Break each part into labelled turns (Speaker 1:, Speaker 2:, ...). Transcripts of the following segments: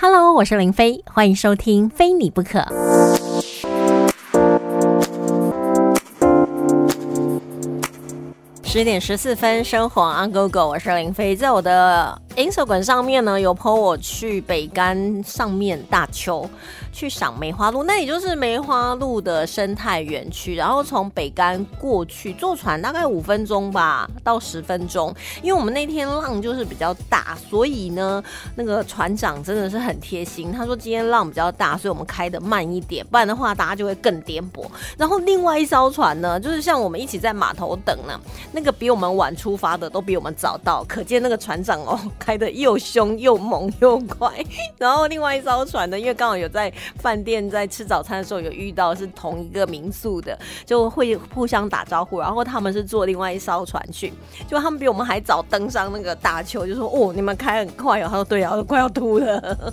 Speaker 1: Hello，我是林飞，欢迎收听《非你不可》。十点十四分，生活 on go go，我是林飞，在我的 Instagram 上面呢，有 po 我去北干上面大丘。去赏梅花鹿，那也就是梅花鹿的生态园区。然后从北干过去坐船大概五分钟吧，到十分钟。因为我们那天浪就是比较大，所以呢，那个船长真的是很贴心。他说今天浪比较大，所以我们开的慢一点，不然的话大家就会更颠簸。然后另外一艘船呢，就是像我们一起在码头等呢，那个比我们晚出发的都比我们早到，可见那个船长哦开的又凶又猛又快。然后另外一艘船呢，因为刚好有在。饭店在吃早餐的时候有遇到是同一个民宿的，就会互相打招呼。然后他们是坐另外一艘船去，就他们比我们还早登上那个大丘，就说：“哦，你们开很快哦。”他说：“对啊，都快要吐了。”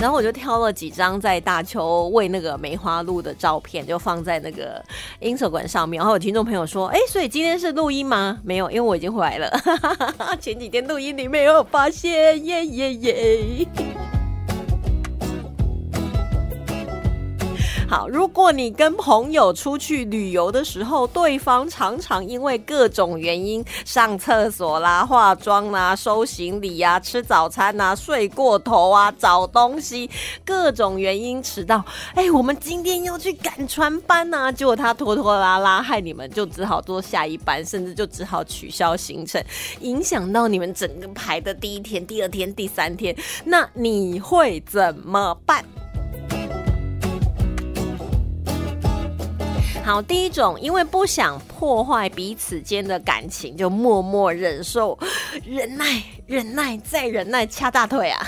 Speaker 1: 然后我就挑了几张在大邱喂那个梅花鹿的照片，就放在那个 Instagram 上面。然后有听众朋友说：“哎，所以今天是录音吗？”没有，因为我已经回来了。前几天录音你没有发现，耶耶耶。好，如果你跟朋友出去旅游的时候，对方常常因为各种原因上厕所啦、化妆啦、收行李呀、吃早餐呐、睡过头啊、找东西，各种原因迟到。哎，我们今天要去赶船班呐，结果他拖拖拉拉，害你们就只好坐下一班，甚至就只好取消行程，影响到你们整个排的第一天、第二天、第三天，那你会怎么办？好，第一种，因为不想破坏彼此间的感情，就默默忍受、忍耐、忍耐再忍耐，掐大腿啊！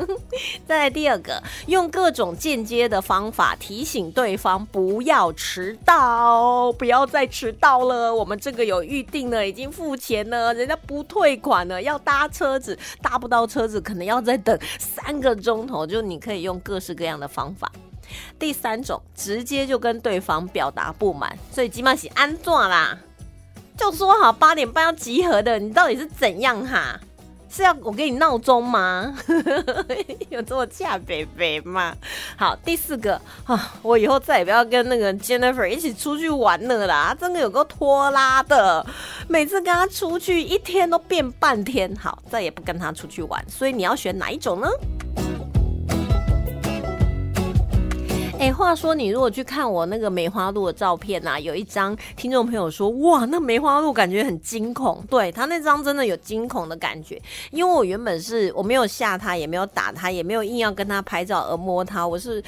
Speaker 1: 再来第二个，用各种间接的方法提醒对方不要迟到，不要再迟到了。我们这个有预定了，已经付钱了，人家不退款了，要搭车子，搭不到车子，可能要再等三个钟头。就你可以用各式各样的方法。第三种，直接就跟对方表达不满，所以起码是安坐啦，就说好八点半要集合的，你到底是怎样哈？是要我给你闹钟吗？有这么恰北北吗？好，第四个啊，我以后再也不要跟那个 Jennifer 一起出去玩了啦，真的有个拖拉的，每次跟他出去一天都变半天，好，再也不跟他出去玩。所以你要选哪一种呢？哎，话说你如果去看我那个梅花鹿的照片呐，有一张听众朋友说，哇，那梅花鹿感觉很惊恐。对他那张真的有惊恐的感觉，因为我原本是我没有吓他，也没有打他，也没有硬要跟他拍照而摸他，我是。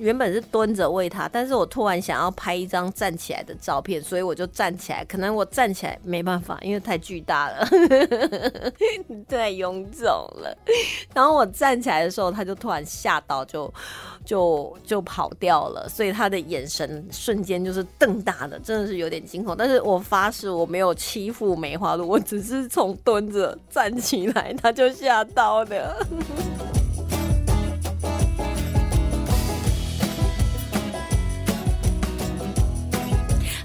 Speaker 1: 原本是蹲着喂它，但是我突然想要拍一张站起来的照片，所以我就站起来。可能我站起来没办法，因为太巨大了，太臃肿了。然后我站起来的时候，它就突然吓到，就就就跑掉了。所以它的眼神瞬间就是瞪大的，真的是有点惊恐。但是我发誓我没有欺负梅花鹿，我只是从蹲着站起来，它就吓到了。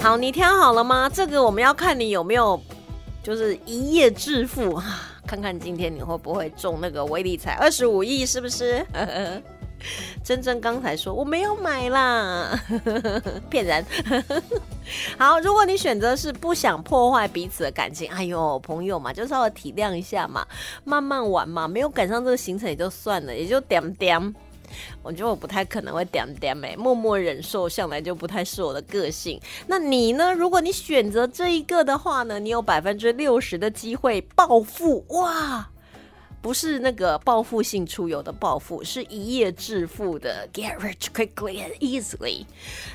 Speaker 1: 好，你挑好了吗？这个我们要看你有没有，就是一夜致富哈，看看今天你会不会中那个微理财二十五亿，是不是？真真刚才说我没有买啦，骗人。好，如果你选择是不想破坏彼此的感情，哎呦，朋友嘛，就稍微体谅一下嘛，慢慢玩嘛，没有赶上这个行程也就算了，也就点点。我觉得我不太可能会点点，默默忍受向来就不太是我的个性。那你呢？如果你选择这一个的话呢，你有百分之六十的机会暴富哇！不是那个报复性出游的暴富，是一夜致富的，get rich quickly and easily。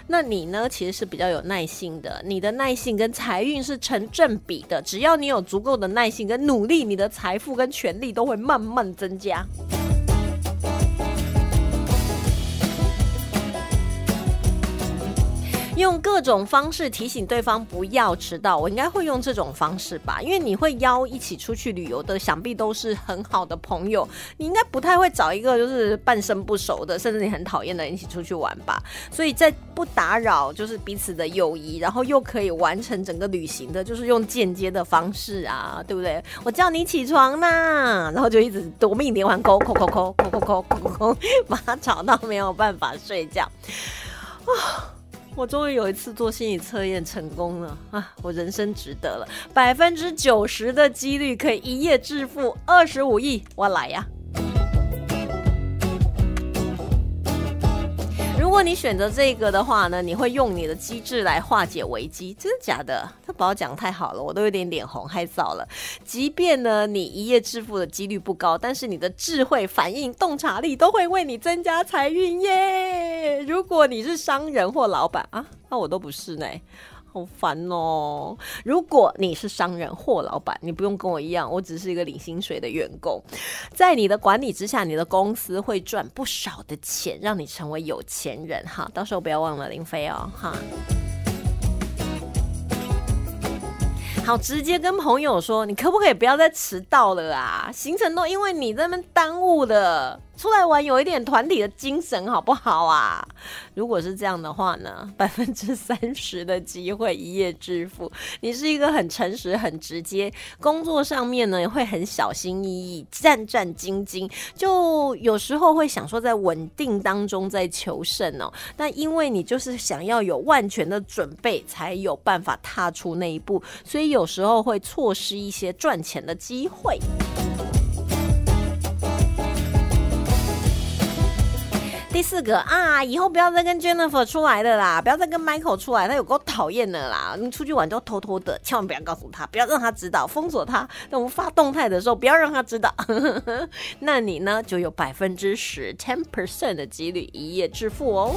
Speaker 1: 那你呢？其实是比较有耐心的，你的耐性跟财运是成正比的。只要你有足够的耐心跟努力，你的财富跟权力都会慢慢增加。用各种方式提醒对方不要迟到。我应该会用这种方式吧，因为你会邀一起出去旅游的，想必都是很好的朋友，你应该不太会找一个就是半生不熟的，甚至你很讨厌的人一起出去玩吧。所以在不打扰就是彼此的友谊，然后又可以完成整个旅行的，就是用间接的方式啊，对不对？我叫你起床呐，然后就一直夺命连环扣扣扣扣扣扣扣扣扣，把他吵到没有办法睡觉啊！我终于有一次做心理测验成功了啊！我人生值得了，百分之九十的几率可以一夜致富二十五亿，我来呀！果你选择这个的话呢，你会用你的机智来化解危机，真的假的？他把我讲太好了，我都有点脸红害臊了。即便呢你一夜致富的几率不高，但是你的智慧、反应、洞察力都会为你增加财运耶。如果你是商人或老板啊，那我都不是呢。好烦哦！如果你是商人或老板，你不用跟我一样，我只是一个领薪水的员工，在你的管理之下，你的公司会赚不少的钱，让你成为有钱人哈。到时候不要忘了林飞哦，哈。好，直接跟朋友说，你可不可以不要再迟到了啊？行程都因为你在那边耽误了。出来玩有一点团体的精神，好不好啊？如果是这样的话呢，百分之三十的机会一夜致富。你是一个很诚实、很直接，工作上面呢也会很小心翼翼、战战兢兢，就有时候会想说在稳定当中在求胜哦。但因为你就是想要有万全的准备，才有办法踏出那一步，所以有时候会错失一些赚钱的机会。第四个啊，以后不要再跟 Jennifer 出来的啦，不要再跟 Michael 出来，他有够讨厌的啦。你出去玩就偷偷的，千万不要告诉他，不要让他知道，封锁他。那我们发动态的时候，不要让他知道。那你呢，就有百分之十 ten percent 的几率一夜致富哦。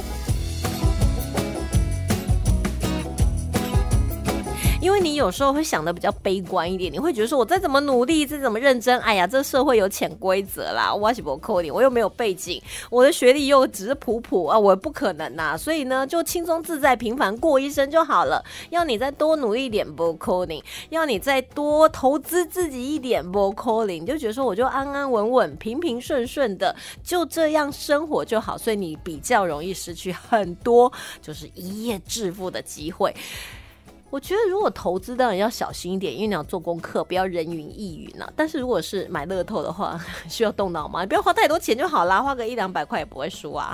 Speaker 1: 你有时候会想的比较悲观一点，你会觉得说，我再怎么努力，再怎么认真，哎呀，这社会有潜规则啦，我是不扣你，我又没有背景，我的学历又只是普普啊，我不可能呐，所以呢，就轻松自在、平凡过一生就好了。要你再多努力一点，不扣你；要你再多投资自己一点，不扣你。你就觉得说，我就安安稳稳、平平顺顺的，就这样生活就好，所以你比较容易失去很多，就是一夜致富的机会。我觉得如果投资当然要小心一点，因为你要做功课，不要人云亦云呐。但是如果是买乐透的话，需要动脑吗？不要花太多钱就好啦，花个一两百块也不会输啊。